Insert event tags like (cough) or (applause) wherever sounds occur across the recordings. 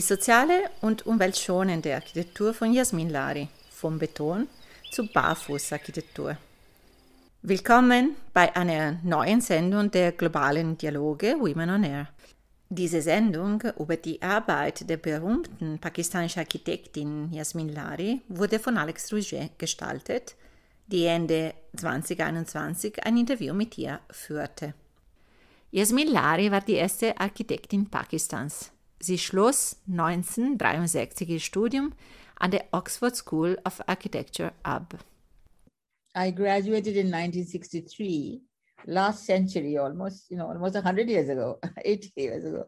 Die soziale und umweltschonende Architektur von Jasmin Lari, vom Beton zur Barfußarchitektur. Willkommen bei einer neuen Sendung der globalen Dialoge Women on Air. Diese Sendung über die Arbeit der berühmten pakistanischen Architektin Jasmin Lari wurde von Alex Rouget gestaltet, die Ende 2021 ein Interview mit ihr führte. Jasmin Lari war die erste Architektin Pakistans. Sie schloss 1963 ihr Studium an der Oxford School of Architecture ab. I graduated in 1963, last century, almost, you know, almost 100 years ago, (laughs) 80 years ago.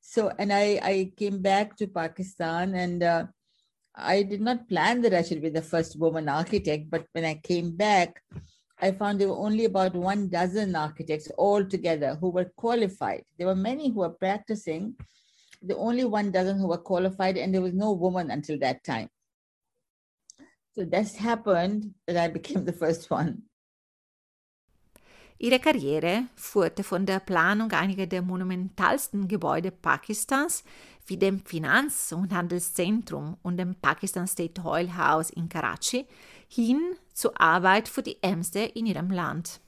So, and I, I came back to Pakistan and uh, I did not plan that I should be the first woman architect, but when I came back, I found there were only about one dozen architects altogether who were qualified. There were many who were practicing, the only one dozen who were qualified, and there was no woman until that time. So this happened that I became (laughs) the first one. Ihre Karriere führte von der Planung einiger der monumentalsten Gebäude Pakistans wie dem Finanz- und Handelszentrum und dem Pakistan State Oil House in Karachi hin zur Arbeit für die Ärmste in ihrem Land.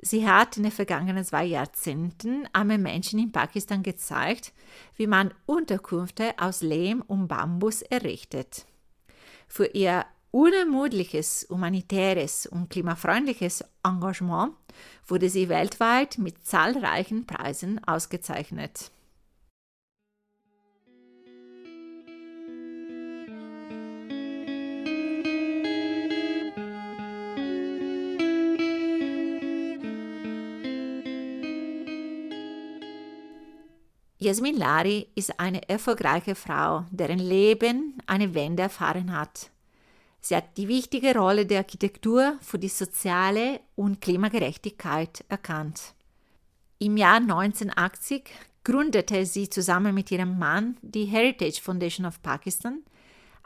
Sie hat in den vergangenen zwei Jahrzehnten armen Menschen in Pakistan gezeigt, wie man Unterkünfte aus Lehm und Bambus errichtet. Für ihr unermüdliches humanitäres und klimafreundliches Engagement wurde sie weltweit mit zahlreichen Preisen ausgezeichnet. Jasmin Lari ist eine erfolgreiche Frau, deren Leben eine Wende erfahren hat. Sie hat die wichtige Rolle der Architektur für die soziale und Klimagerechtigkeit erkannt. Im Jahr 1980 gründete sie zusammen mit ihrem Mann die Heritage Foundation of Pakistan,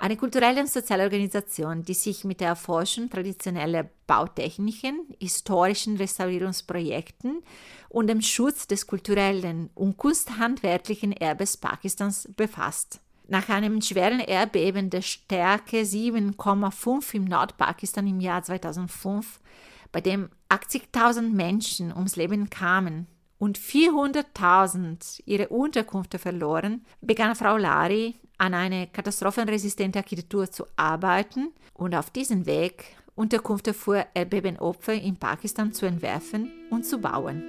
eine kulturelle und soziale Organisation, die sich mit der Erforschung traditioneller Bautechniken, historischen Restaurierungsprojekten und dem Schutz des kulturellen und kunsthandwerklichen Erbes Pakistans befasst. Nach einem schweren Erdbeben der Stärke 7,5 im Nordpakistan im Jahr 2005, bei dem 80.000 Menschen ums Leben kamen und 400.000 ihre Unterkünfte verloren, begann Frau Lari an eine katastrophenresistente Architektur zu arbeiten und auf diesem Weg Unterkünfte für Erdbebenopfer in Pakistan zu entwerfen und zu bauen.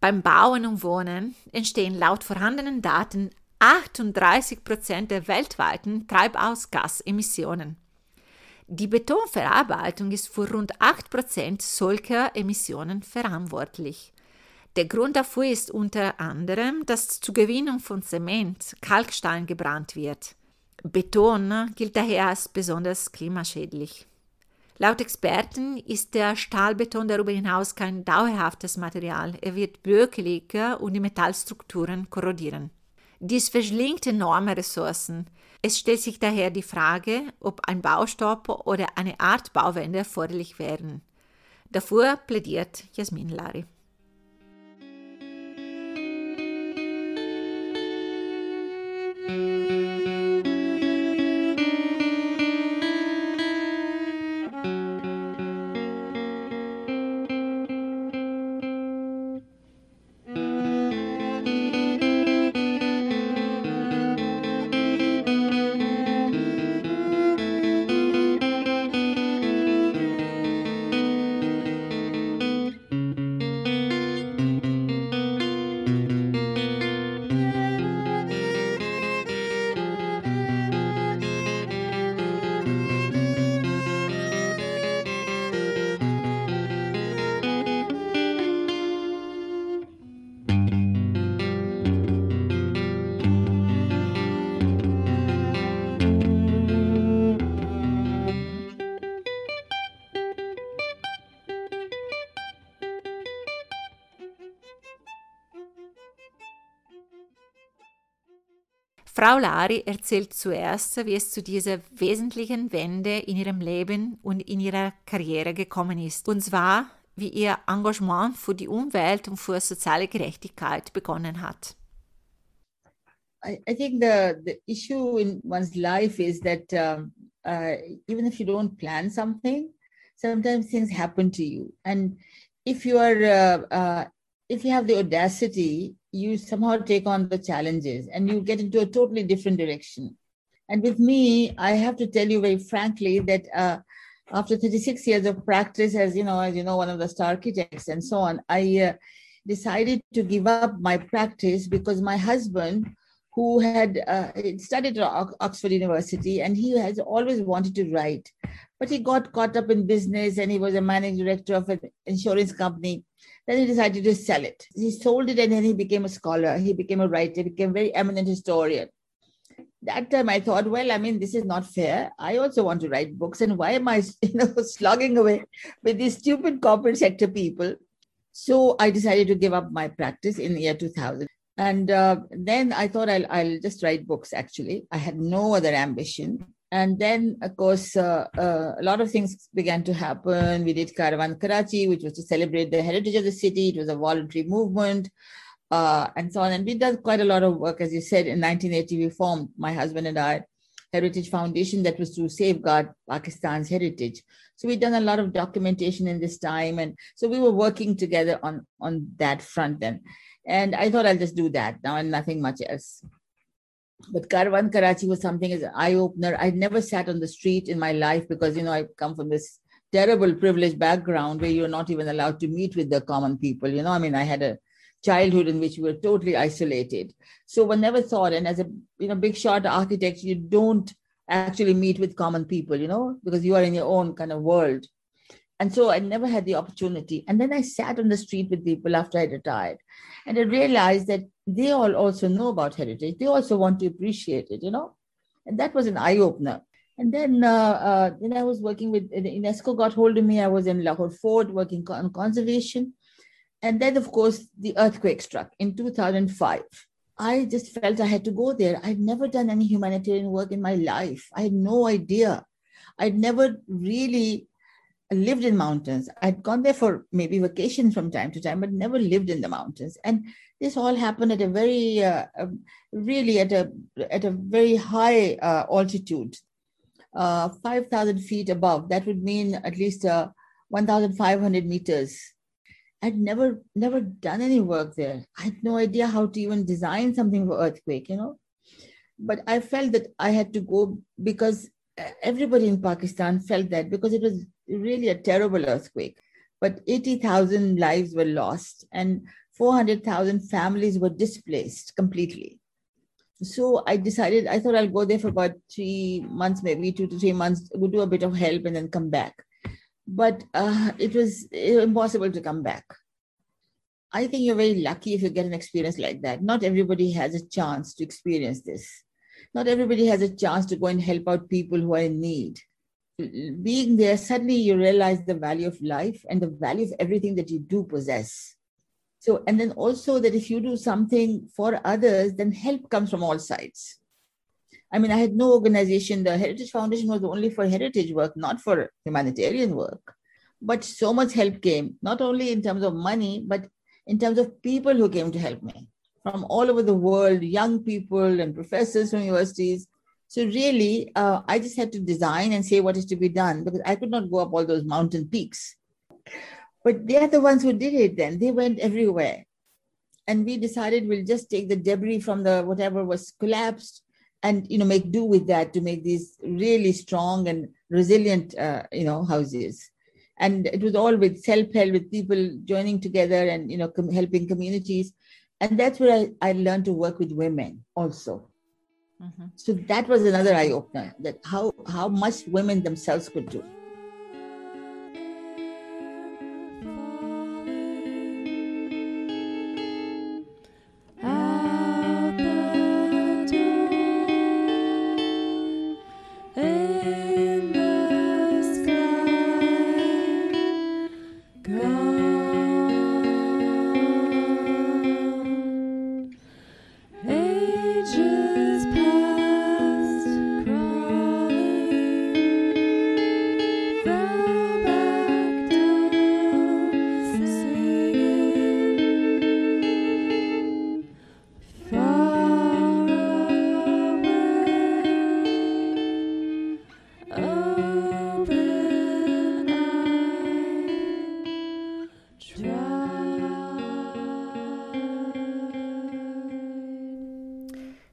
Beim Bauen und Wohnen entstehen laut vorhandenen Daten 38 Prozent der weltweiten Treibhausgasemissionen. Die Betonverarbeitung ist für rund 8 Prozent solcher Emissionen verantwortlich. Der Grund dafür ist unter anderem, dass zur Gewinnung von Zement Kalkstein gebrannt wird. Beton gilt daher als besonders klimaschädlich. Laut Experten ist der Stahlbeton darüber hinaus kein dauerhaftes Material. Er wird bröckeliger und die Metallstrukturen korrodieren. Dies verschlingt enorme Ressourcen. Es stellt sich daher die Frage, ob ein Baustopp oder eine Art Bauwende erforderlich wären. Dafür plädiert Jasmin Lari. Frau Lari erzählt zuerst, wie es zu dieser wesentlichen Wende in ihrem Leben und in ihrer Karriere gekommen ist. Und zwar, wie ihr Engagement für die Umwelt und für soziale Gerechtigkeit begonnen hat. I, I think the, the issue in one's life is that um, uh, even if you don't plan something, sometimes things happen to you. And if you are, uh, uh, if you have the audacity, you somehow take on the challenges and you get into a totally different direction. And with me, I have to tell you very frankly that uh, after 36 years of practice as you know, as you know, one of the star architects and so on, I uh, decided to give up my practice because my husband who had uh, studied at Oxford University and he has always wanted to write. But he got caught up in business and he was a managing director of an insurance company. Then he decided to sell it. He sold it and then he became a scholar. He became a writer, became a very eminent historian. That time I thought, well, I mean, this is not fair. I also want to write books. And why am I, (laughs) you know, slogging away with these stupid corporate sector people? So I decided to give up my practice in the year 2000. And uh, then I thought I'll, I'll just write books, actually. I had no other ambition. And then, of course, uh, uh, a lot of things began to happen. We did Caravan Karachi, which was to celebrate the heritage of the city. It was a voluntary movement, uh, and so on. And we did quite a lot of work. As you said, in 1980, we formed, my husband and I, Heritage Foundation that was to safeguard Pakistan's heritage. So we've done a lot of documentation in this time. And so we were working together on, on that front then. And I thought I'll just do that now and nothing much else. But Caravan Karachi was something as an eye opener. I'd never sat on the street in my life because, you know, I come from this terrible privileged background where you're not even allowed to meet with the common people. You know, I mean, I had a childhood in which we were totally isolated. So one never thought, and as a you know big shot architect, you don't actually meet with common people, you know, because you are in your own kind of world. And so I never had the opportunity. And then I sat on the street with people after I retired. And I realized that they all also know about heritage. They also want to appreciate it, you know? And that was an eye opener. And then, uh, uh, then I was working with UNESCO got hold of me. I was in Lahore Fort working on conservation. And then, of course, the earthquake struck in 2005. I just felt I had to go there. I'd never done any humanitarian work in my life. I had no idea. I'd never really lived in mountains. I'd gone there for maybe vacation from time to time, but never lived in the mountains. And this all happened at a very, uh, um, really at a at a very high uh, altitude, uh, five thousand feet above. That would mean at least uh, one thousand five hundred meters. I'd never never done any work there. I had no idea how to even design something for earthquake, you know. But I felt that I had to go because everybody in Pakistan felt that because it was really a terrible earthquake. But 80,000 lives were lost and 400,000 families were displaced completely. So I decided, I thought I'll go there for about three months, maybe two to three months, go do a bit of help and then come back. But uh, it was impossible to come back. I think you're very lucky if you get an experience like that. Not everybody has a chance to experience this. Not everybody has a chance to go and help out people who are in need being there, suddenly you realize the value of life and the value of everything that you do possess. So, and then also that if you do something for others, then help comes from all sides. I mean, I had no organization. The Heritage Foundation was only for heritage work, not for humanitarian work. But so much help came, not only in terms of money, but in terms of people who came to help me from all over the world, young people and professors from universities so really, uh, I just had to design and say what is to be done because I could not go up all those mountain peaks. But they are the ones who did it then. They went everywhere. And we decided we'll just take the debris from the whatever was collapsed and you know make do with that to make these really strong and resilient uh, you know houses and it was all with self-help with people joining together and you know com- helping communities and that's where I, I learned to work with women also Mm-hmm. So that was another eye opener that how how much women themselves could do.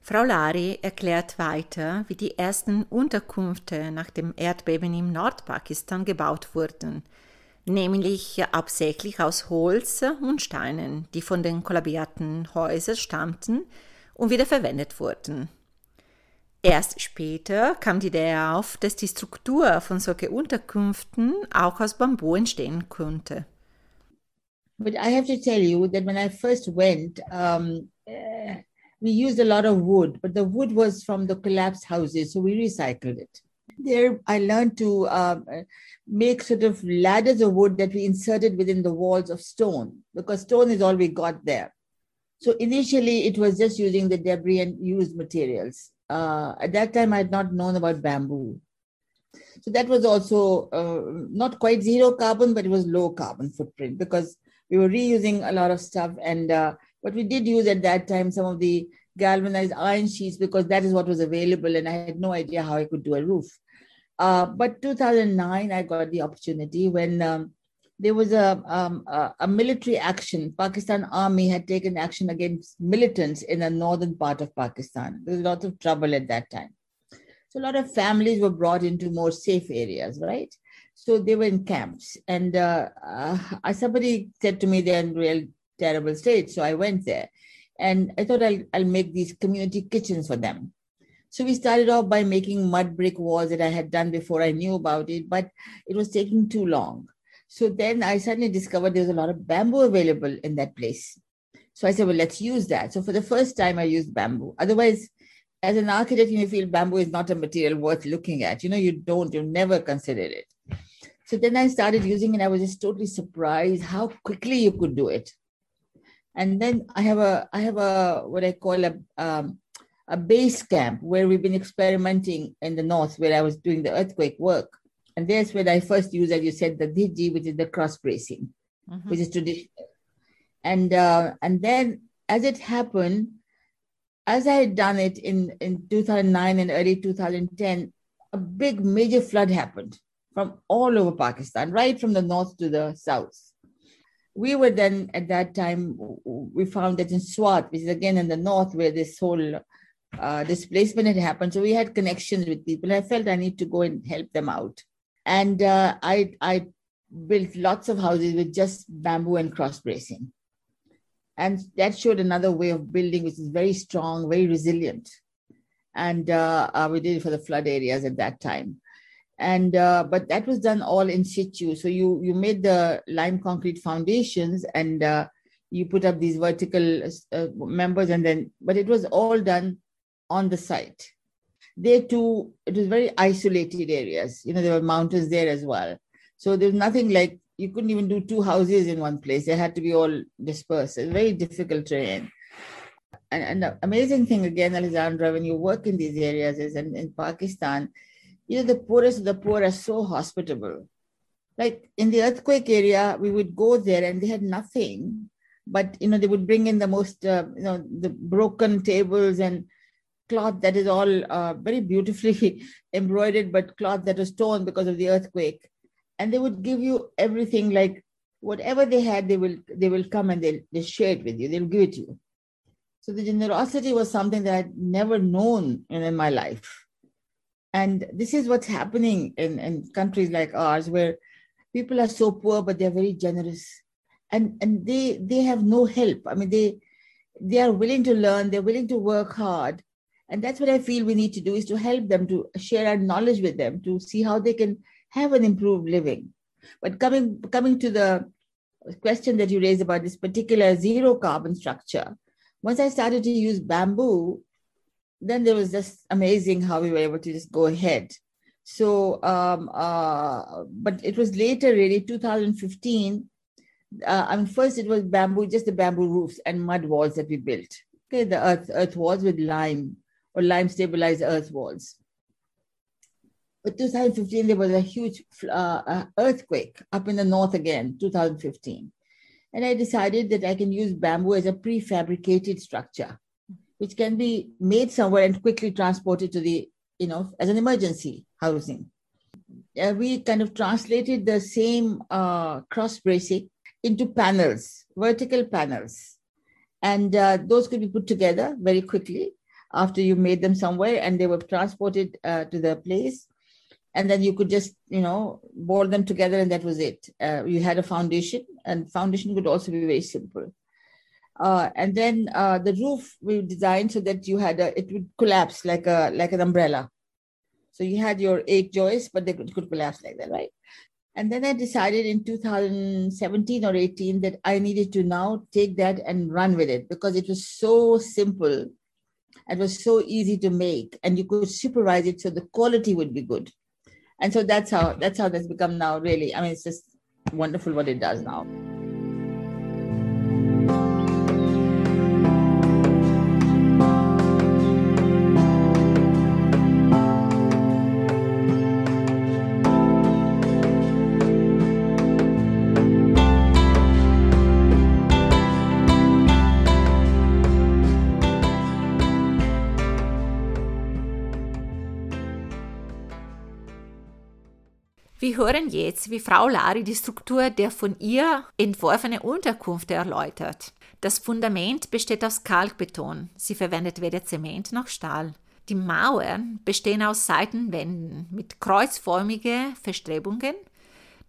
Frau Lari erklärt weiter, wie die ersten Unterkünfte nach dem Erdbeben im Nordpakistan gebaut wurden, nämlich hauptsächlich aus Holz und Steinen, die von den kollabierten Häusern stammten und wieder verwendet wurden. Erst später kam die Idee auf, dass die Struktur von solchen Unterkünften auch aus Bambu entstehen könnte. But I have to tell you that when I first went, um, we used a lot of wood, but the wood was from the collapsed houses, so we recycled it. There, I learned to um, make sort of ladders of wood that we inserted within the walls of stone, because stone is all we got there. So initially, it was just using the debris and used materials. Uh, at that time, I had not known about bamboo. So that was also uh, not quite zero carbon, but it was low carbon footprint because we were reusing a lot of stuff. And uh, but we did use at that time some of the galvanized iron sheets because that is what was available, and I had no idea how I could do a roof. Uh, but 2009, I got the opportunity when um, there was a, um, a, a military action. Pakistan Army had taken action against militants in the northern part of Pakistan. There was lots of trouble at that time. So a lot of families were brought into more safe areas, right? So they were in camps, and uh, uh, somebody said to me they're real terrible state. So I went there, and I thought I'll I'll make these community kitchens for them. So we started off by making mud brick walls that I had done before I knew about it, but it was taking too long. So then I suddenly discovered there was a lot of bamboo available in that place. So I said, well, let's use that. So for the first time, I used bamboo. Otherwise, as an architect, you feel bamboo is not a material worth looking at. You know, you don't, you never consider it. So then I started using it. I was just totally surprised how quickly you could do it. And then I have a, I have a what I call a um, a base camp where we've been experimenting in the north where I was doing the earthquake work. And there's where I first used, as you said, the dhajji, which is the cross bracing, mm-hmm. which is traditional. And uh, and then as it happened, as I had done it in, in 2009 and early 2010, a big major flood happened from all over Pakistan, right from the north to the south. We were then at that time, we found that in Swat, which is again in the north where this whole uh, displacement had happened. So we had connections with people. I felt I need to go and help them out. And uh, I, I built lots of houses with just bamboo and cross bracing. And that showed another way of building, which is very strong, very resilient. And uh, uh we did it for the flood areas at that time. And uh, but that was done all in situ. So you you made the lime concrete foundations and uh, you put up these vertical members, and then but it was all done on the site. There too, it was very isolated areas. You know, there were mountains there as well. So there's nothing like you couldn't even do two houses in one place. They had to be all dispersed. It's very difficult terrain. And, and the amazing thing again, Alexandra, when you work in these areas is in, in Pakistan, you know, the poorest of the poor are so hospitable. Like in the earthquake area, we would go there and they had nothing, but you know, they would bring in the most, uh, you know, the broken tables and cloth that is all uh, very beautifully (laughs) embroidered, but cloth that was torn because of the earthquake. And they would give you everything like whatever they had, they will they will come and they'll, they share it with you. They'll give it to you. So the generosity was something that I'd never known in, in my life. And this is what's happening in, in countries like ours where people are so poor, but they're very generous. And and they they have no help. I mean, they they are willing to learn, they're willing to work hard, and that's what I feel we need to do is to help them to share our knowledge with them to see how they can have an improved living. But coming coming to the question that you raised about this particular zero carbon structure, once I started to use bamboo, then there was just amazing how we were able to just go ahead. So, um, uh, but it was later, really, 2015. Uh, I mean, first it was bamboo, just the bamboo roofs and mud walls that we built. Okay, the earth earth walls with lime or lime stabilized earth walls. But 2015, there was a huge uh, uh, earthquake up in the north again, 2015. And I decided that I can use bamboo as a prefabricated structure, which can be made somewhere and quickly transported to the, you know, as an emergency housing. Uh, we kind of translated the same uh, cross bracing into panels, vertical panels. And uh, those could be put together very quickly after you made them somewhere and they were transported uh, to the place and then you could just you know bolt them together and that was it uh, you had a foundation and foundation could also be very simple uh, and then uh, the roof we designed so that you had a it would collapse like a like an umbrella. So you had your eight joists but they could, could collapse like that right? And then i decided in 2017 or 18 that i needed to now take that and run with it because it was so simple. It was so easy to make and you could supervise it so the quality would be good. And so that's how that's how that's become now really i mean it's just wonderful what it does now Wir hören jetzt, wie Frau Lari die Struktur der von ihr entworfenen Unterkunft erläutert. Das Fundament besteht aus Kalkbeton. Sie verwendet weder Zement noch Stahl. Die Mauern bestehen aus Seitenwänden mit kreuzförmigen Verstrebungen,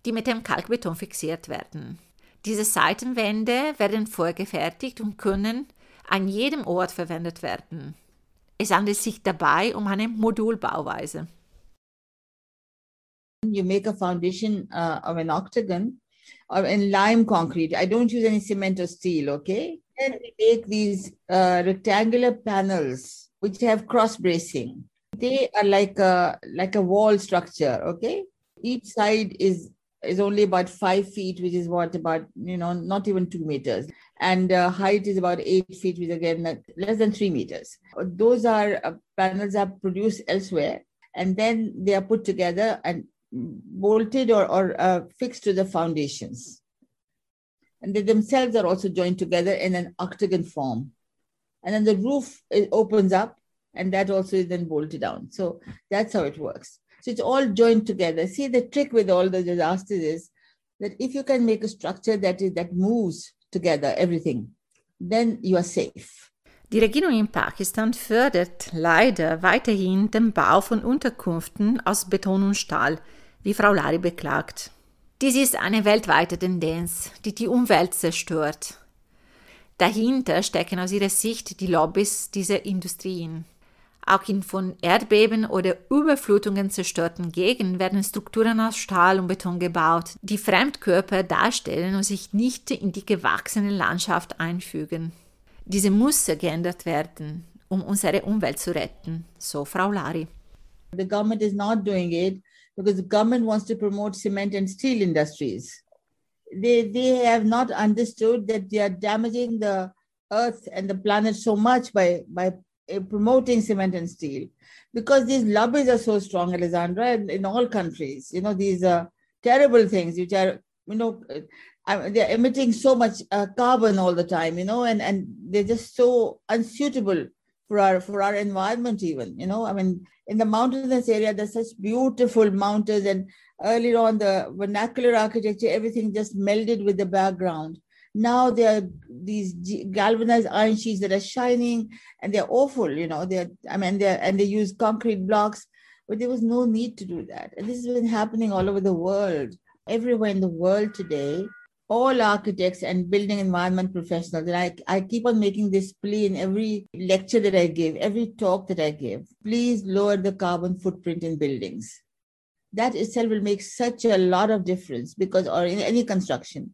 die mit dem Kalkbeton fixiert werden. Diese Seitenwände werden vorgefertigt und können an jedem Ort verwendet werden. Es handelt sich dabei um eine Modulbauweise. You make a foundation uh, of an octagon or in lime concrete. I don't use any cement or steel, okay? Then we make these uh, rectangular panels which have cross bracing. They are like a like a wall structure, okay? Each side is is only about five feet, which is what about you know not even two meters, and uh, height is about eight feet, which again less than three meters. Those are uh, panels are produced elsewhere, and then they are put together and bolted or, or uh, fixed to the foundations. And they themselves are also joined together in an octagon form. And then the roof opens up, and that also is then bolted down. So that's how it works. So it's all joined together. See, the trick with all the disasters is that if you can make a structure that is that moves together, everything, then you are safe. Die Regierung in Pakistan fördert leider weiterhin den Bau von Unterkünften aus Beton und Stahl, wie Frau Lari beklagt. Dies ist eine weltweite Tendenz, die die Umwelt zerstört. Dahinter stecken aus ihrer Sicht die Lobbys dieser Industrien. Auch in von Erdbeben oder Überflutungen zerstörten Gegenden werden Strukturen aus Stahl und Beton gebaut, die Fremdkörper darstellen und sich nicht in die gewachsene Landschaft einfügen. Diese muss geändert werden, um unsere Umwelt zu retten, so Frau Lari. The government is not doing it because the government wants to promote cement and steel industries. They, they have not understood that they are damaging the earth and the planet so much by, by uh, promoting cement and steel because these lobbies are so strong, Alessandra, in, in all countries. You know, these are terrible things which are, you know, uh, they're emitting so much uh, carbon all the time, you know, and, and they're just so unsuitable for our for our environment even you know? I mean in the mountainous area there's such beautiful mountains and earlier on the vernacular architecture everything just melded with the background. Now there are these galvanized iron sheets that are shining and they're awful you know? They're i mean they're and they use concrete blocks but there was no need to do that. And this has been happening all over the world everywhere in the world today all architects and building environment professionals, and I, I keep on making this plea in every lecture that I give, every talk that I give, please lower the carbon footprint in buildings. That itself will make such a lot of difference because, or in any construction.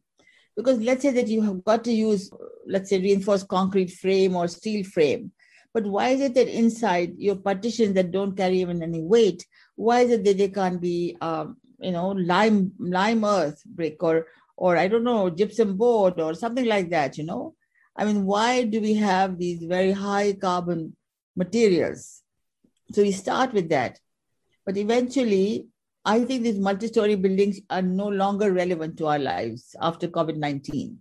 Because let's say that you have got to use, let's say, reinforced concrete frame or steel frame. But why is it that inside your partitions that don't carry even any weight, why is it that they can't be, um, you know, lime lime earth brick or or I don't know, gypsum board or something like that, you know? I mean, why do we have these very high carbon materials? So we start with that. But eventually, I think these multi story buildings are no longer relevant to our lives after COVID 19.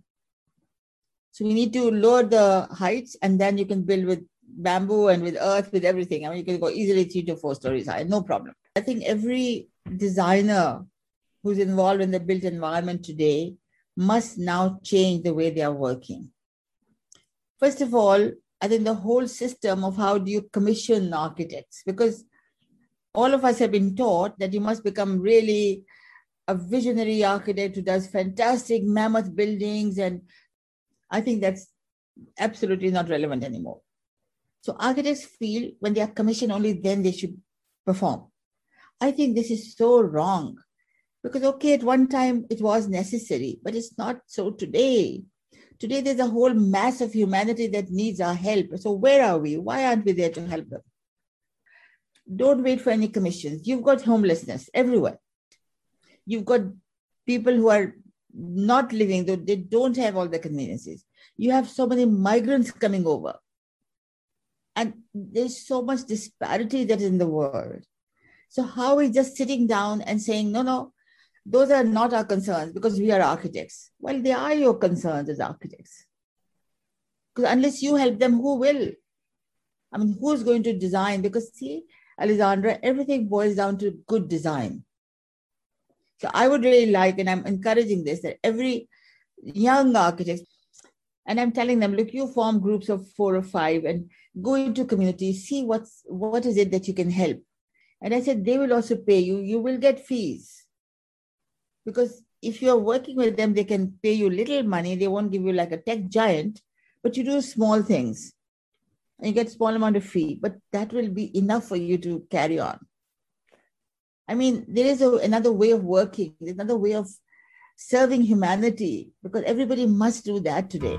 So we need to lower the heights and then you can build with bamboo and with earth, with everything. I mean, you can go easily three to four stories high, no problem. I think every designer who's involved in the built environment today must now change the way they are working. First of all, I think the whole system of how do you commission architects, because all of us have been taught that you must become really a visionary architect who does fantastic mammoth buildings. And I think that's absolutely not relevant anymore. So architects feel when they are commissioned only then they should perform. I think this is so wrong because, okay, at one time it was necessary, but it's not so today. Today, there's a whole mass of humanity that needs our help. So, where are we? Why aren't we there to help them? Don't wait for any commissions. You've got homelessness everywhere. You've got people who are not living, though they don't have all the conveniences. You have so many migrants coming over. And there's so much disparity that is in the world. So, how are we just sitting down and saying, no, no, those are not our concerns because we are architects. Well, they are your concerns as architects. Because unless you help them, who will? I mean, who's going to design? Because see, Alessandra, everything boils down to good design. So I would really like, and I'm encouraging this, that every young architect, and I'm telling them, look, you form groups of four or five and go into communities, see what's what is it that you can help. And I said, they will also pay you. You will get fees because if you're working with them, they can pay you little money. They won't give you like a tech giant, but you do small things and you get small amount of fee, but that will be enough for you to carry on. I mean, there is a, another way of working, another way of serving humanity because everybody must do that today.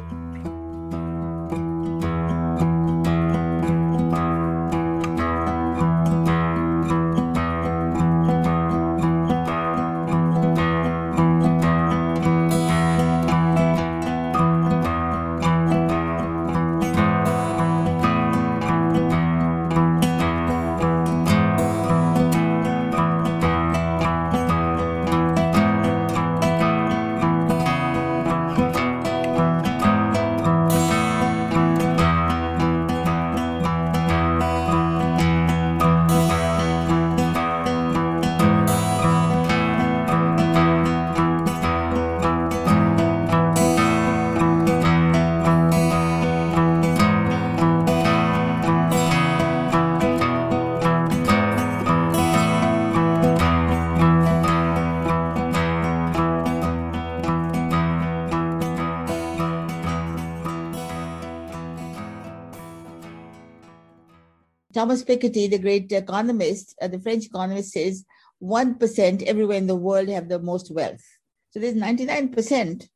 Thomas Piketty, the great economist, uh, the French economist, says 1% everywhere in the world have the most wealth. So there's 99%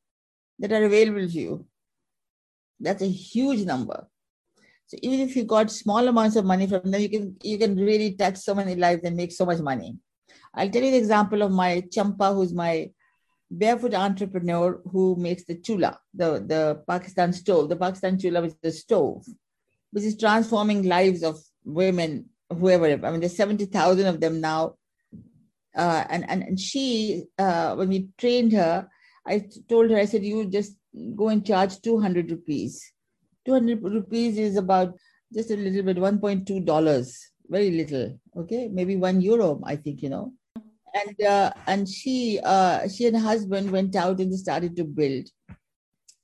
that are available to you. That's a huge number. So even if you got small amounts of money from them, you can you can really touch so many lives and make so much money. I'll tell you the example of my Champa, who's my barefoot entrepreneur who makes the chula, the, the Pakistan stove. The Pakistan chula is the stove, which is transforming lives of women, whoever, I mean, there's 70,000 of them now. Uh, and, and, and she, uh, when we trained her, I told her, I said, you just go and charge 200 rupees. 200 rupees is about just a little bit, $1.2, very little, okay? Maybe one euro, I think, you know. And uh, and she uh, she and her husband went out and they started to build.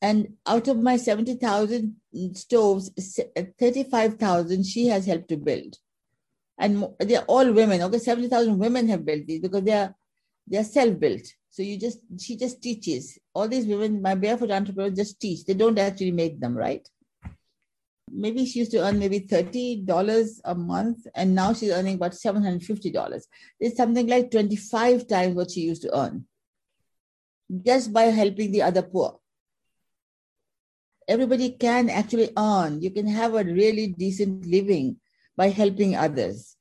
And out of my 70,000 stoves, uh, 35,000 she has helped to build. And they're all women. Okay, 70,000 women have built these because they're they're self-built. So you just she just teaches. All these women, my barefoot entrepreneurs just teach. They don't actually make them, right? Maybe she used to earn maybe $30 a month, and now she's earning about $750. It's something like 25 times what she used to earn just by helping the other poor everybody can actually earn. You can have a really decent living by helping others.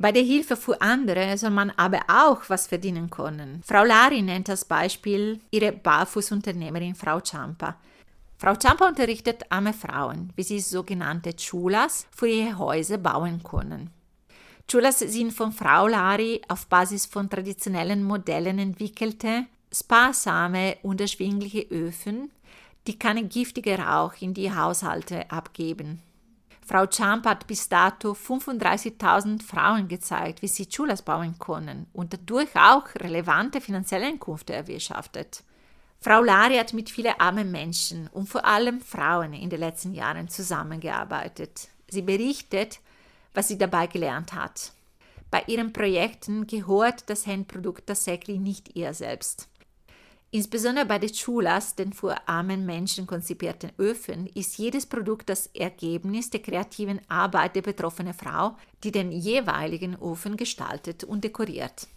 Bei der Hilfe für andere soll man aber auch was verdienen können. Frau Lari nennt als Beispiel ihre Barfußunternehmerin Frau Champa. Frau Champa unterrichtet arme Frauen, wie sie sogenannte Chulas für ihre Häuser bauen können. Chulas sind von Frau Lari auf Basis von traditionellen Modellen entwickelte, sparsame und erschwingliche Öfen, die keinen giftigen Rauch in die Haushalte abgeben. Frau Champ hat bis dato 35.000 Frauen gezeigt, wie sie Chulas bauen können und dadurch auch relevante finanzielle Einkünfte erwirtschaftet. Frau Lari hat mit vielen armen Menschen und vor allem Frauen in den letzten Jahren zusammengearbeitet. Sie berichtet, was sie dabei gelernt hat. Bei ihren Projekten gehört das Handprodukt tatsächlich nicht ihr selbst. Insbesondere bei den Chulas, den für armen Menschen konzipierten Öfen, ist jedes Produkt das Ergebnis der kreativen Arbeit der betroffenen Frau, die den jeweiligen Ofen gestaltet und dekoriert.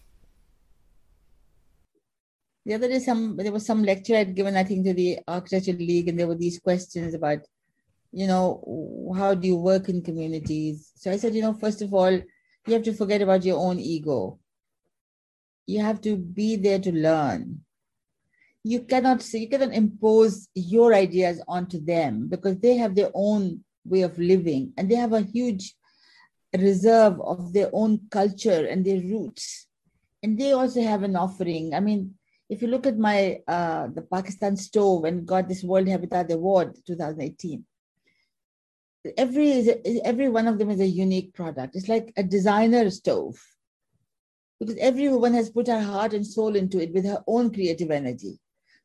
The other day, some there was some lecture I'd given, I think, to the Architecture League, and there were these questions about, you know, how do you work in communities? So I said, you know, first of all, you have to forget about your own ego. You have to be there to learn you cannot you cannot impose your ideas onto them because they have their own way of living and they have a huge reserve of their own culture and their roots. And they also have an offering. I mean if you look at my uh, the pakistan stove and got this world habitat award 2018 every every one of them is a unique product. It's like a designer stove. Because everyone has put her heart and soul into it with her own creative energy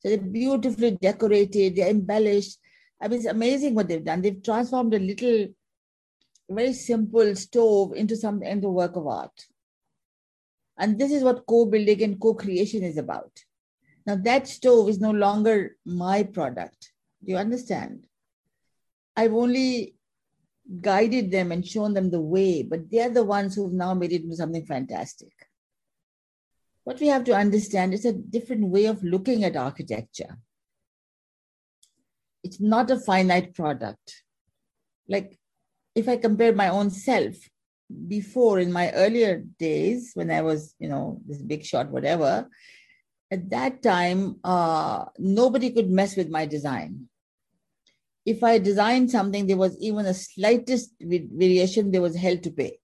they're beautifully decorated, they're embellished. I mean, it's amazing what they've done. They've transformed a little, very simple stove into something, into work of art. And this is what co-building and co-creation is about. Now that stove is no longer my product. Do you understand? I've only guided them and shown them the way, but they're the ones who've now made it into something fantastic what we have to understand is a different way of looking at architecture. It's not a finite product. Like if I compare my own self before in my earlier days when I was, you know, this big shot, whatever, at that time, uh, nobody could mess with my design. If I designed something, there was even a slightest variation, there was hell to pay.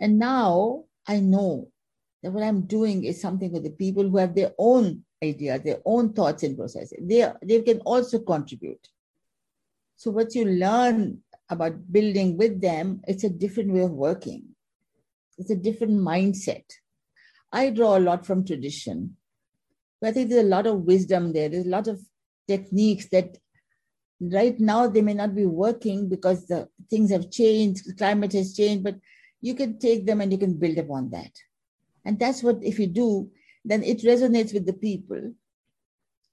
And now I know that what I'm doing is something for the people who have their own ideas, their own thoughts and processes. They, they can also contribute. So what you learn about building with them, it's a different way of working. It's a different mindset. I draw a lot from tradition. But I think there's a lot of wisdom there. There's a lot of techniques that right now they may not be working because the things have changed, the climate has changed, but you can take them and you can build upon that. And that's what, if you do, then it resonates with the people,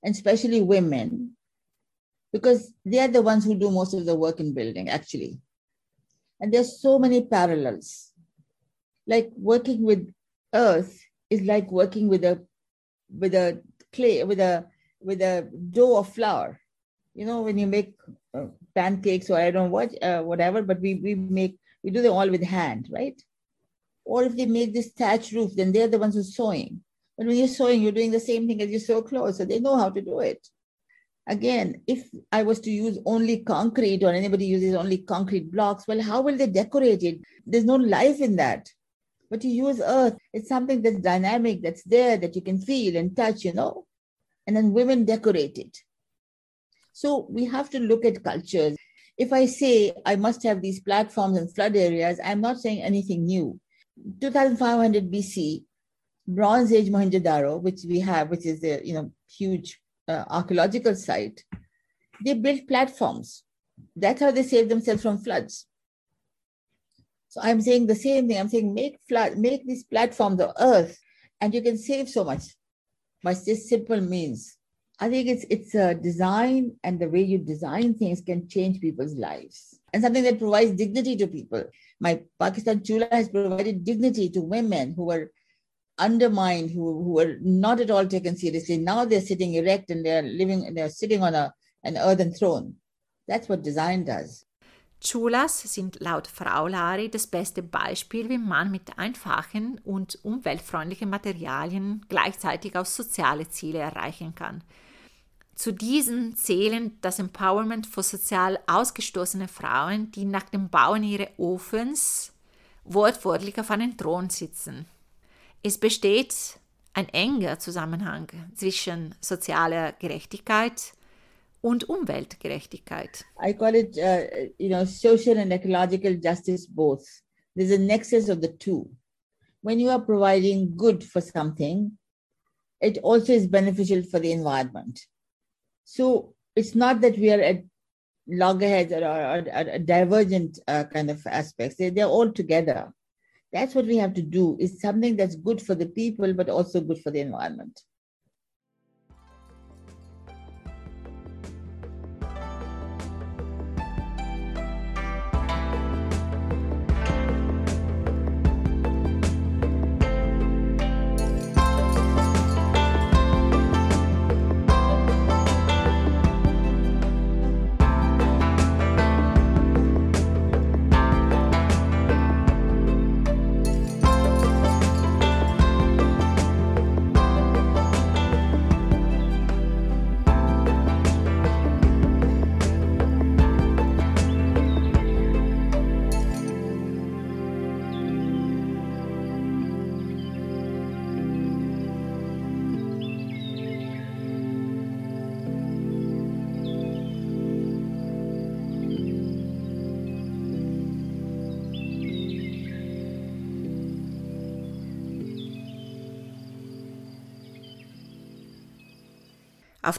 and especially women, because they're the ones who do most of the work in building, actually. And there's so many parallels. Like working with earth is like working with a with a clay with a with a dough of flour. You know, when you make uh, pancakes or I don't know what, uh, whatever, but we we make we do them all with hand, right? Or if they make this thatch roof, then they're the ones who's sewing. But when you're sewing, you're doing the same thing as you sew clothes, so they know how to do it. Again, if I was to use only concrete or anybody uses only concrete blocks, well, how will they decorate it? There's no life in that. But you use earth, it's something that's dynamic, that's there, that you can feel and touch, you know? And then women decorate it. So we have to look at cultures. If I say I must have these platforms and flood areas, I'm not saying anything new. 2500 BC, Bronze Age Mohenjo-daro, which we have, which is a you know huge uh, archaeological site, they built platforms. That's how they saved themselves from floods. So I'm saying the same thing. I'm saying make flood, make these platforms of earth, and you can save so much by this simple means. I think it's it's a design and the way you design things can change people's lives and something that provides dignity to people. My Pakistan Chula has provided dignity to women who were undermined, who, who were not at all taken seriously. Now they're sitting erect and they're living, they're sitting on a, an earthen throne. That's what design does. Chulas sind laut Frau Lari das beste Beispiel, wie man mit einfachen und umweltfreundlichen Materialien gleichzeitig auch soziale Ziele erreichen kann. Zu diesen zählen das Empowerment für sozial ausgestoßene Frauen, die nach dem Bauen ihres Ofens wortwörtlich auf einem Thron sitzen. Es besteht ein enger Zusammenhang zwischen sozialer Gerechtigkeit und Umweltgerechtigkeit. I call it, uh, you know, social and ecological justice both. There's a nexus of the two. When you are providing good for something, it also is beneficial for the environment. So it's not that we are at loggerheads or, or, or, or divergent uh, kind of aspects. They, they're all together. That's what we have to do. Is something that's good for the people, but also good for the environment.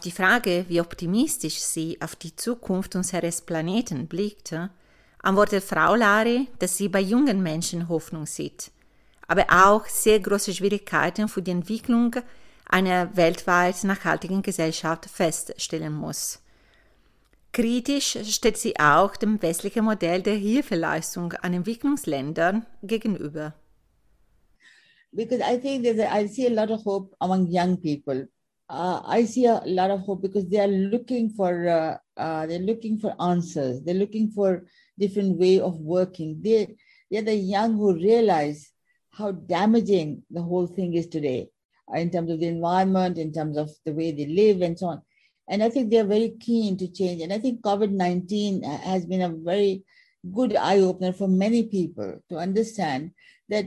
Die Frage, wie optimistisch sie auf die Zukunft unseres Planeten blickte, antwortet Frau Lari, dass sie bei jungen Menschen Hoffnung sieht, aber auch sehr große Schwierigkeiten für die Entwicklung einer weltweit nachhaltigen Gesellschaft feststellen muss. Kritisch steht sie auch dem westlichen Modell der Hilfeleistung an Entwicklungsländern gegenüber. Because I think a, I see a lot of hope among young people uh, I see a lot of hope because they are looking for uh, uh, they're looking for answers. They're looking for different way of working. They they're the young who realize how damaging the whole thing is today uh, in terms of the environment, in terms of the way they live, and so on. And I think they're very keen to change. And I think COVID nineteen uh, has been a very good eye opener for many people to understand that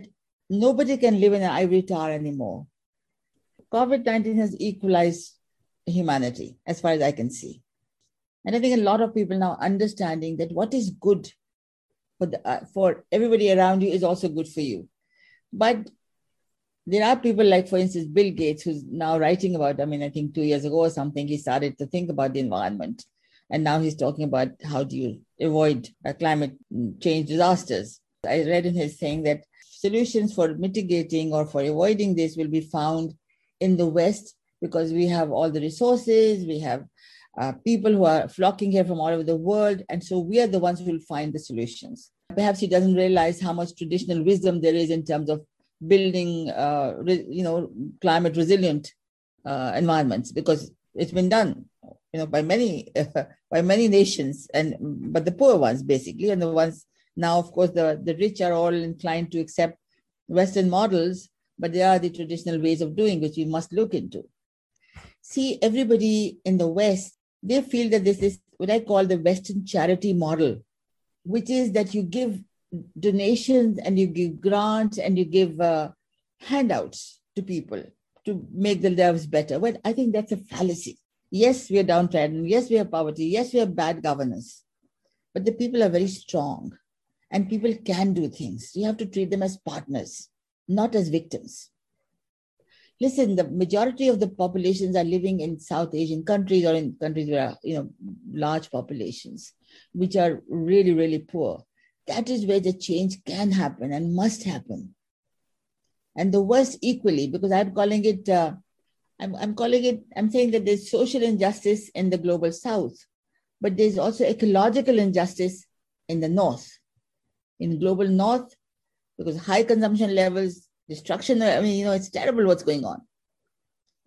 nobody can live in an ivory tower anymore COVID 19 has equalized humanity, as far as I can see. And I think a lot of people now understanding that what is good for, the, uh, for everybody around you is also good for you. But there are people like, for instance, Bill Gates, who's now writing about, I mean, I think two years ago or something, he started to think about the environment. And now he's talking about how do you avoid climate change disasters. I read in his saying that solutions for mitigating or for avoiding this will be found in the West because we have all the resources, we have uh, people who are flocking here from all over the world. And so we are the ones who will find the solutions. Perhaps he doesn't realize how much traditional wisdom there is in terms of building, uh, re- you know, climate resilient uh, environments because it's been done, you know, by many (laughs) by many nations and but the poor ones basically, and the ones now, of course, the the rich are all inclined to accept Western models but there are the traditional ways of doing which we must look into. See, everybody in the West, they feel that this is what I call the Western charity model, which is that you give donations and you give grants and you give uh, handouts to people to make their lives better. Well, I think that's a fallacy. Yes, we are downtrodden. Yes, we have poverty. Yes, we have bad governance. But the people are very strong and people can do things. You have to treat them as partners not as victims. Listen, the majority of the populations are living in South Asian countries or in countries where you know large populations, which are really, really poor. That is where the change can happen and must happen. And the worst equally, because I'm calling it, uh, I'm, I'm calling it, I'm saying that there's social injustice in the global South, but there's also ecological injustice in the North. In global North, because high consumption levels, destruction. I mean, you know, it's terrible what's going on.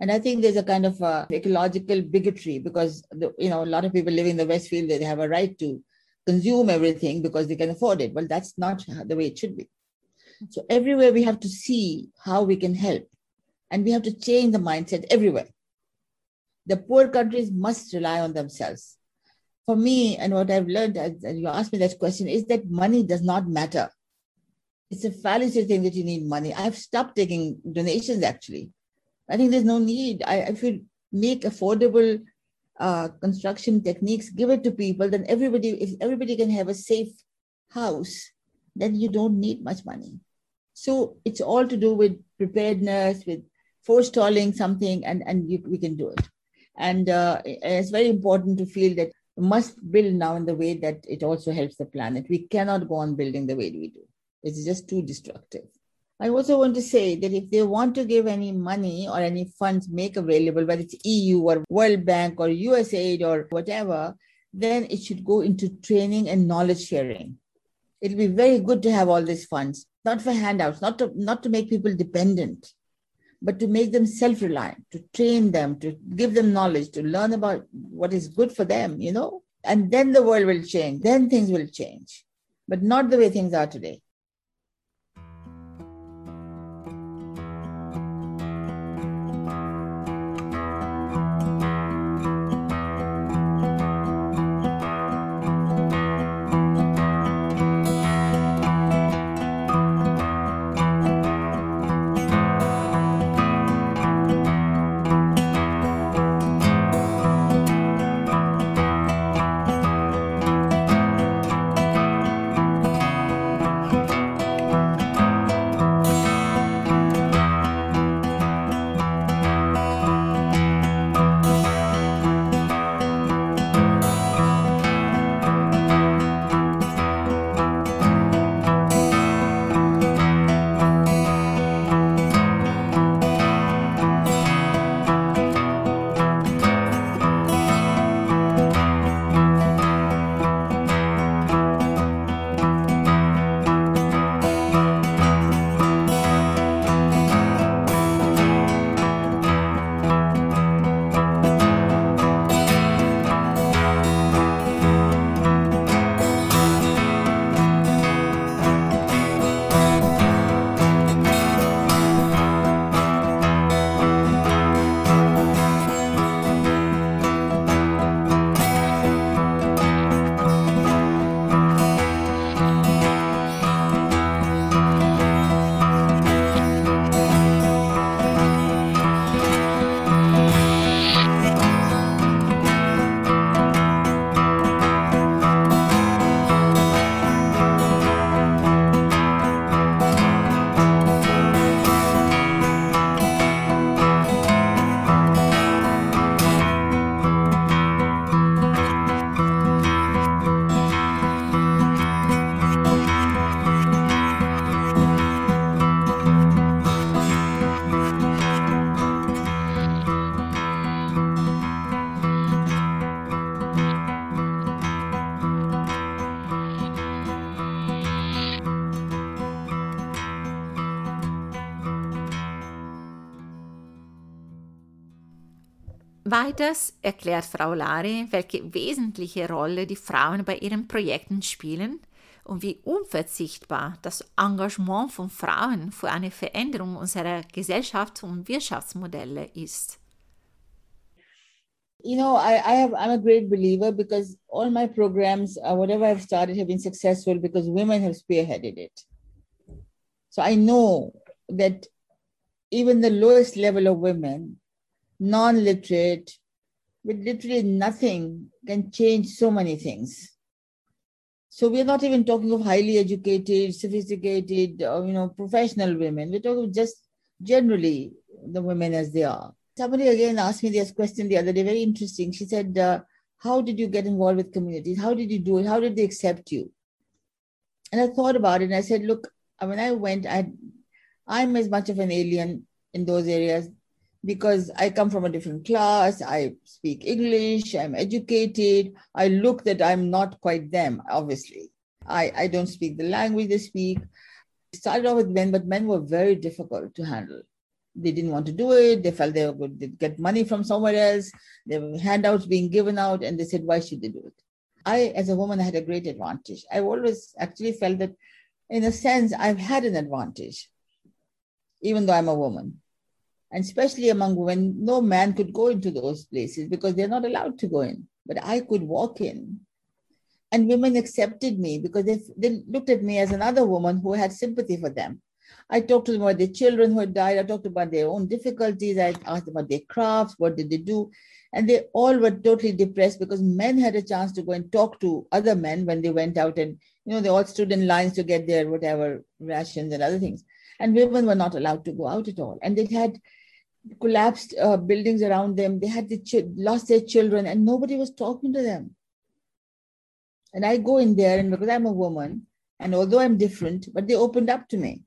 And I think there's a kind of uh, ecological bigotry because, the, you know, a lot of people living in the West feel that they have a right to consume everything because they can afford it. Well, that's not the way it should be. So everywhere we have to see how we can help. And we have to change the mindset everywhere. The poor countries must rely on themselves. For me, and what I've learned, as you asked me that question, is that money does not matter it's a fallacy to think that you need money. I've stopped taking donations actually. I think there's no need. I, if you make affordable uh, construction techniques, give it to people, then everybody, if everybody can have a safe house, then you don't need much money. So it's all to do with preparedness, with forestalling something, and, and you, we can do it. And uh, it's very important to feel that must build now in the way that it also helps the planet. We cannot go on building the way we do. It's just too destructive. I also want to say that if they want to give any money or any funds make available, whether it's EU or World Bank or USAID or whatever, then it should go into training and knowledge sharing. It'll be very good to have all these funds, not for handouts, not to not to make people dependent, but to make them self-reliant, to train them, to give them knowledge, to learn about what is good for them, you know? And then the world will change, then things will change, but not the way things are today. Weiters erklärt Frau Lari, welche wesentliche Rolle die Frauen bei ihren Projekten spielen und wie unverzichtbar das Engagement von Frauen für eine Veränderung unserer Gesellschafts- und Wirtschaftsmodelle ist. You know, I, I have I'm a great believer because all my programs, uh, whatever I've started, have been successful because women have spearheaded it. So I know that even the lowest level of women non literate, with literally nothing, can change so many things. So we're not even talking of highly educated, sophisticated, or, you know, professional women. We're talking just generally the women as they are. Somebody again asked me this question the other day, very interesting. She said, uh, How did you get involved with communities? How did you do it? How did they accept you? And I thought about it and I said, Look, when I went, I, I'm as much of an alien in those areas because I come from a different class, I speak English, I'm educated, I look that I'm not quite them, obviously. I, I don't speak the language they speak. started off with men, but men were very difficult to handle. They didn't want to do it. They felt they. They'd get money from somewhere else. There were handouts being given out, and they said, why should they do it? I, as a woman, I had a great advantage. I've always actually felt that, in a sense, I've had an advantage, even though I'm a woman and especially among women, no man could go into those places because they're not allowed to go in. But I could walk in. And women accepted me because they, they looked at me as another woman who had sympathy for them. I talked to them about their children who had died. I talked about their own difficulties. I asked them about their crafts, what did they do? And they all were totally depressed because men had a chance to go and talk to other men when they went out and, you know, they all stood in lines to get their whatever rations and other things. And women were not allowed to go out at all. And they had collapsed uh, buildings around them. They had the ch- lost their children, and nobody was talking to them. And I go in there, and because I'm a woman, and although I'm different, but they opened up to me.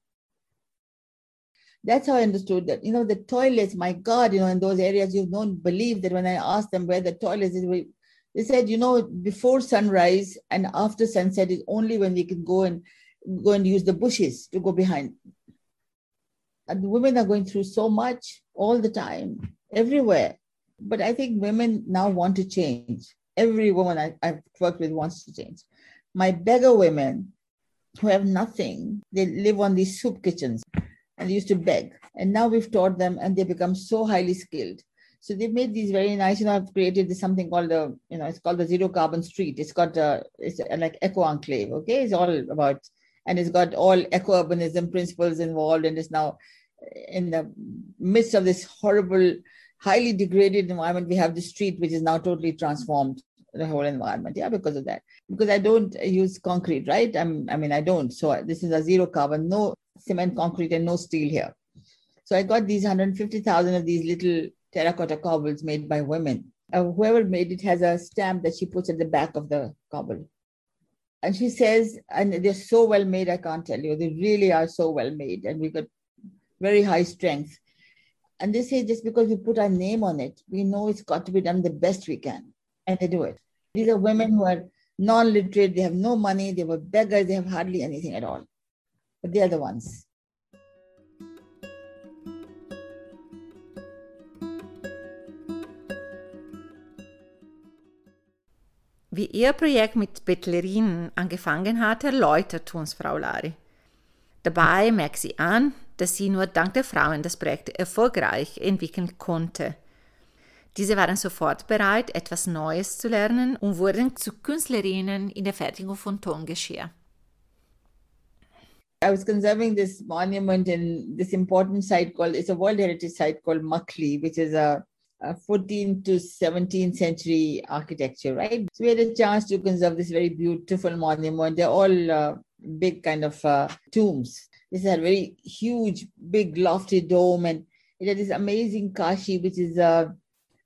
That's how I understood that. You know, the toilets, my God, you know, in those areas, you don't believe that when I asked them where the toilets is, they said, you know, before sunrise and after sunset is only when we can go and go and use the bushes to go behind. And the women are going through so much all the time, everywhere. But I think women now want to change. Every woman I, I've worked with wants to change. My beggar women who have nothing, they live on these soup kitchens and they used to beg. And now we've taught them and they become so highly skilled. So they've made these very nice, you know, I've created this something called the, you know, it's called the zero carbon street. It's got a, it's a, like eco enclave, okay? It's all about, and it's got all eco urbanism principles involved and it's now in the midst of this horrible, highly degraded environment, we have the street, which is now totally transformed the whole environment. Yeah, because of that. Because I don't use concrete, right? I'm, I mean, I don't. So this is a zero carbon, no cement, concrete, and no steel here. So I got these 150,000 of these little terracotta cobbles made by women. Uh, whoever made it has a stamp that she puts at the back of the cobble. And she says, and they're so well made, I can't tell you. They really are so well made. And we got very high strength. And they say just because we put our name on it, we know it's got to be done the best we can. And they do it. These are women who are non literate, they have no money, they were beggars, they have hardly anything at all. But they are the ones. Wie ihr Projekt mit Bettlerinnen angefangen hat, erläutert uns Frau Lari. Dabei merkt sie an, dass sie nur dank der Frauen das Projekt erfolgreich entwickeln konnte. Diese waren sofort bereit, etwas Neues zu lernen und wurden zu Künstlerinnen in der Fertigung von Tongeschirr. I was conserving this monument in this important site called, it's a World Heritage Site called Makli, which is a, a 14th to 17th century architecture, right? So we had a chance to conserve this very beautiful monument. They're all uh, big kind of uh, tombs. This is a very huge, big, lofty dome, and it had this amazing kashi, which is uh,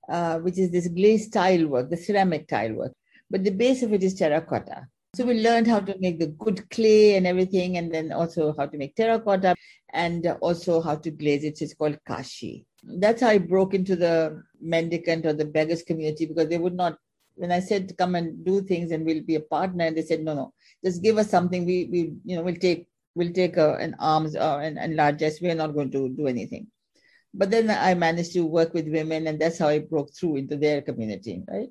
uh, which is this glazed tile work, the ceramic tile work. But the base of it is terracotta. So we learned how to make the good clay and everything, and then also how to make terracotta and also how to glaze it. So it's called kashi. That's how I broke into the mendicant or the beggars community because they would not. When I said come and do things and we'll be a partner, and they said no, no, just give us something. We we you know we'll take we'll take a, an arms uh, and, and largesse. We're not going to do anything. But then I managed to work with women, and that's how I broke through into their community, right?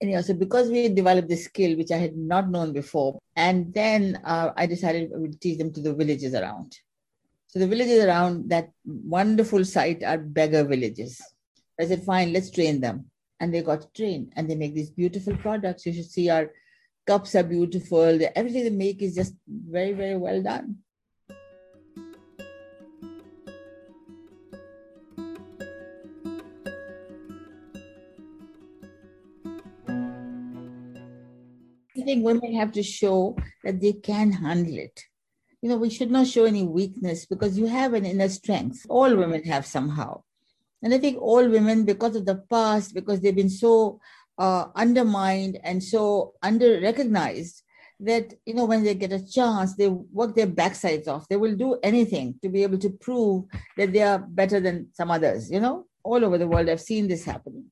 Anyhow, so because we developed this skill, which I had not known before, and then uh, I decided I would teach them to the villages around. So the villages around that wonderful site are beggar villages. I said, fine, let's train them. And they got trained and they make these beautiful products. You should see our cups are beautiful. Everything they make is just very, very well done. I think women have to show that they can handle it. You know, we should not show any weakness because you have an inner strength. All women have somehow. And I think all women, because of the past, because they've been so uh, undermined and so under recognized, that you know when they get a chance they work their backsides off. They will do anything to be able to prove that they are better than some others you know? All over the world i've seen this happening.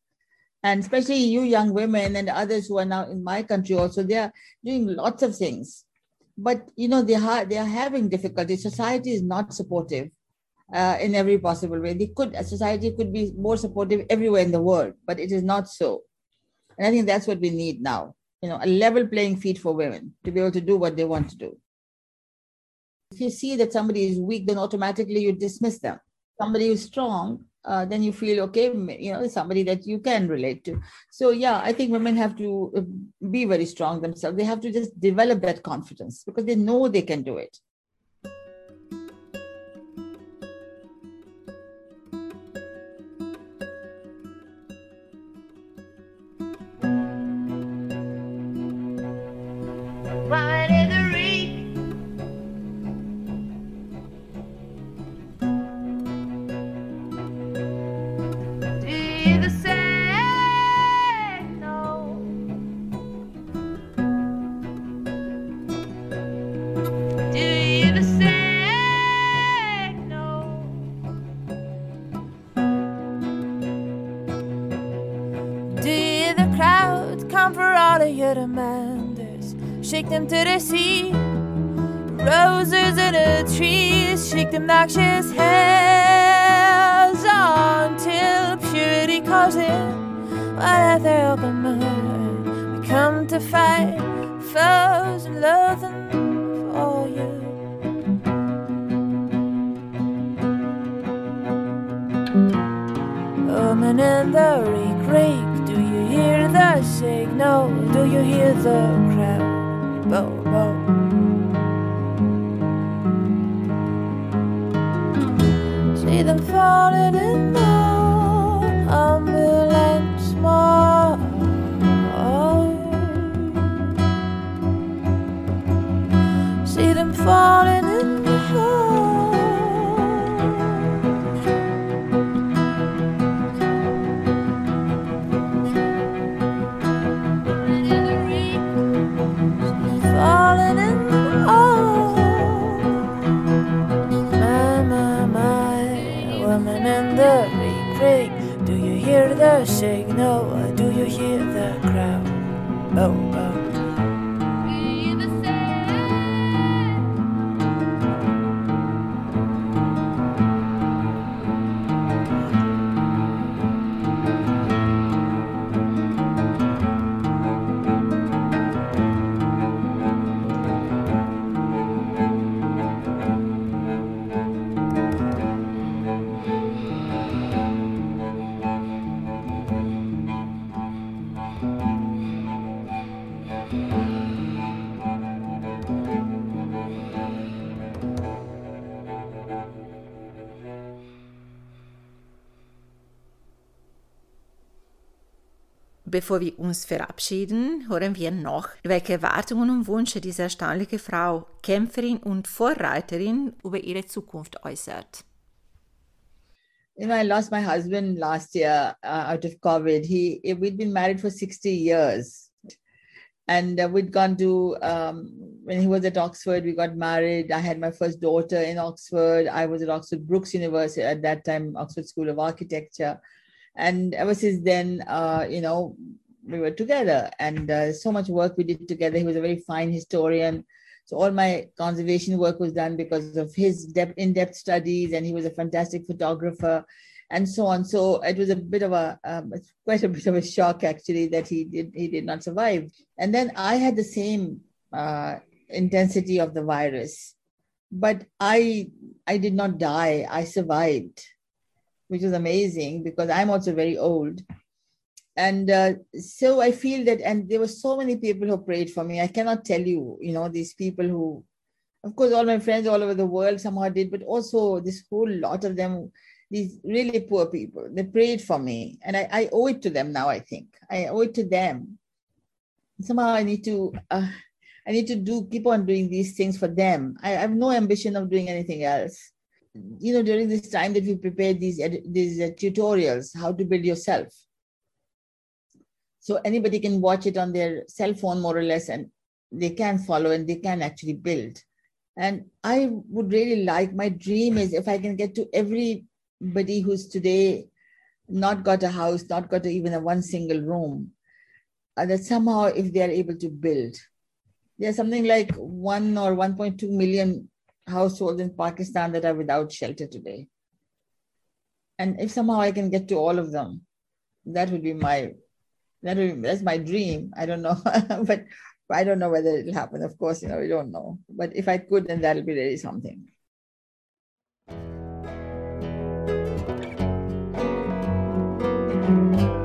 And especially you young women and others who are now in my country also they are doing lots of things. But you know they are they are having difficulty. Society is not supportive uh, in every possible way. They could society could be more supportive everywhere in the world but it is not so and i think that's what we need now you know a level playing field for women to be able to do what they want to do. If you see that somebody is weak then automatically you dismiss them. Somebody who's strong uh, then you feel okay you know somebody that you can relate to. So yeah i think women have to uh, be very strong themselves. They have to just develop that confidence because they know they can do it shake them to the sea. Roses in the trees, shake them noxious hairs until purity calls in. While at the open moon, we come to fight foes and love them for you. Woman in the creek, do you hear the signal? Do you hear the Bevor wir uns verabschieden, hören wir noch, welche Erwartungen und Wünsche diese erstaunliche Frau, Kämpferin und Vorreiterin über ihre Zukunft äußert. You know, I lost my husband last year uh, out of COVID. He we'd been married for 60 years, and uh, we'd gone to um, when he was at Oxford. We got married. I had my first daughter in Oxford. I was at Oxford Brookes University at that time, Oxford School of Architecture, and ever since then, uh, you know, we were together, and uh, so much work we did together. He was a very fine historian. So all my conservation work was done because of his depth, in-depth studies, and he was a fantastic photographer, and so on. So it was a bit of a um, quite a bit of a shock actually that he did he did not survive. And then I had the same uh, intensity of the virus, but I I did not die. I survived, which is amazing because I'm also very old. And uh, so i feel that and there were so many people who prayed for me. I cannot tell you you know these people who of course all my friends all over the world somehow did but also this whole lot of them these really poor people they prayed for me. And i, I owe it to them now i think. I owe it to them. Somehow i need to uh, i need to do keep on doing these things for them. I, I have no ambition of doing anything else you know during this time that we prepared these these uh, tutorials how to build yourself. So anybody can watch it on their cell phone more or less and they can follow and they can actually build. And i would really like my dream is if i can get to everybody who's today not got a house not got even a one single room uh, that somehow if they are able to build. There's something like 1 or 1.2 million households in pakistan that are without shelter today and if somehow i can get to all of them that would be my that would, that's my dream. I don't know, (laughs) but I don't know whether it'll happen. Of course, you know, we don't know. But if I could, then that'll be really something. When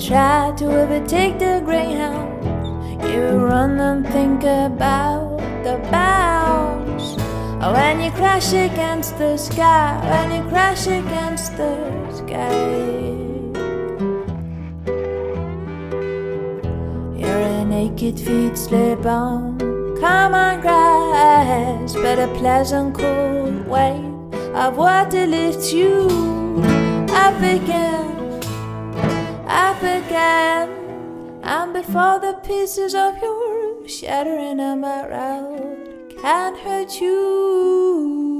try to overtake the greyhound. You run and think about the bounce. Oh, when you crash against the sky, when you crash against the sky. Your naked feet slip on common grass, but a pleasant cool wave of water lifts you up again, up again. And before the pieces of your shattering am around can't hurt you.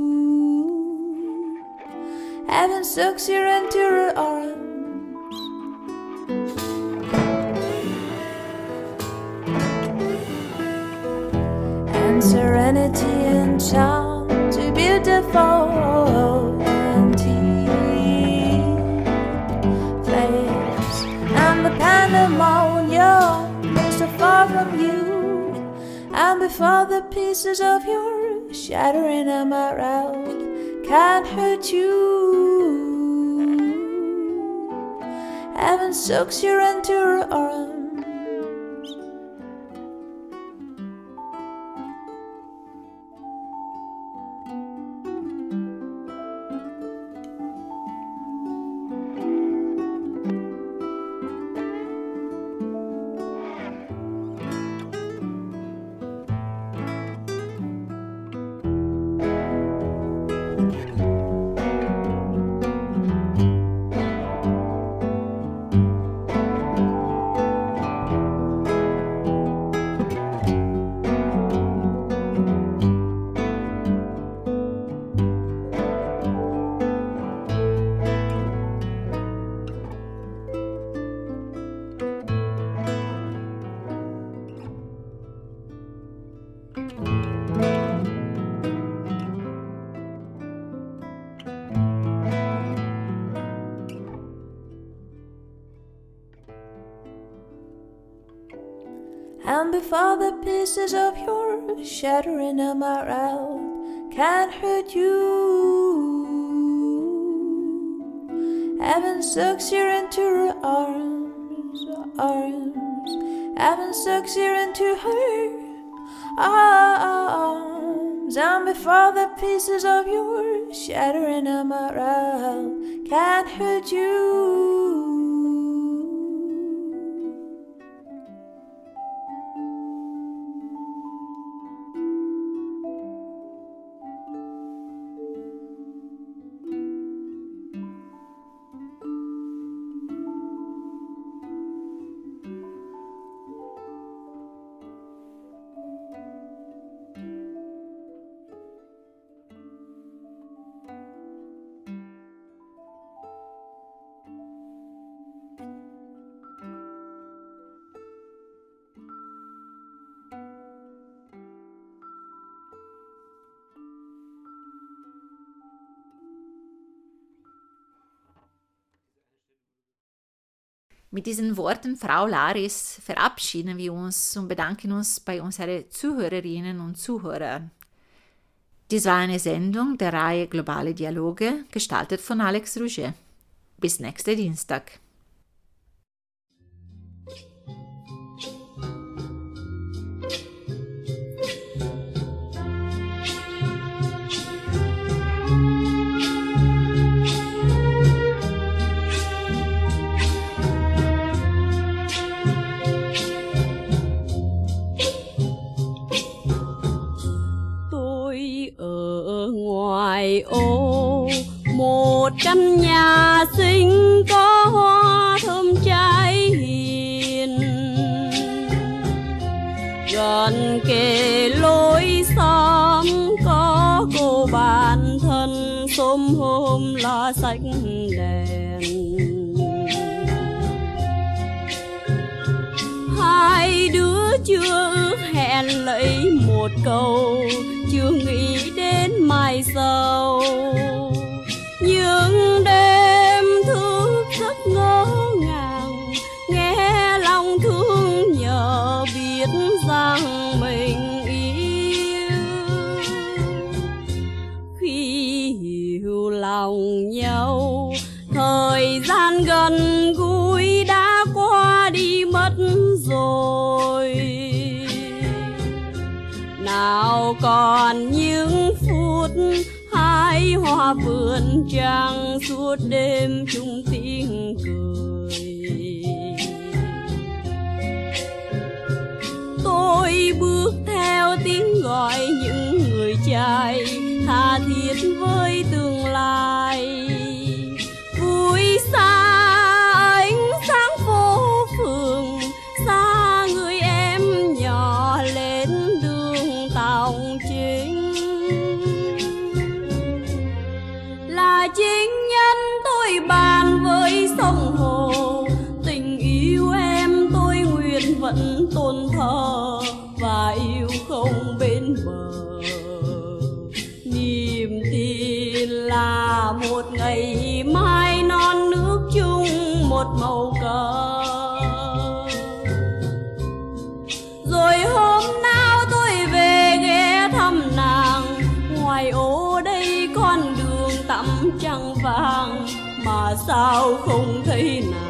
Heaven sucks you into her arms. And serenity and charm too beautiful before the pieces of your shattering am around can't hurt you. Heaven soaks you into her arms shattering am around can't hurt you. Heaven sucks you into her arms, arms. Heaven sucks you into her arms. And before the pieces of your shattering am around can't hurt you. Mit diesen Worten, Frau Laris, verabschieden wir uns und bedanken uns bei unseren Zuhörerinnen und Zuhörern. Dies war eine Sendung der Reihe Globale Dialoge, gestaltet von Alex Rouget. Bis nächsten Dienstag. Trăm nhà xinh có hoa thơm trái hiền. Gần kề lối xóm có cô bạn thân xôm hôm lo sạch đèn. Hai đứa chưa ước hẹn lấy một câu, chưa nghĩ đến mai sau. Còn những phút hai hoa vườn trăng suốt đêm chung tiếng cười. Tôi bước theo tiếng gọi những người trai tha thiết với tương lai. một ngày mai non nước chung một màu cờ. Rồi hôm nào tôi về ghé thăm nàng, ngoài ô đây con đường tắm trăng vàng, mà sao không thấy nàng?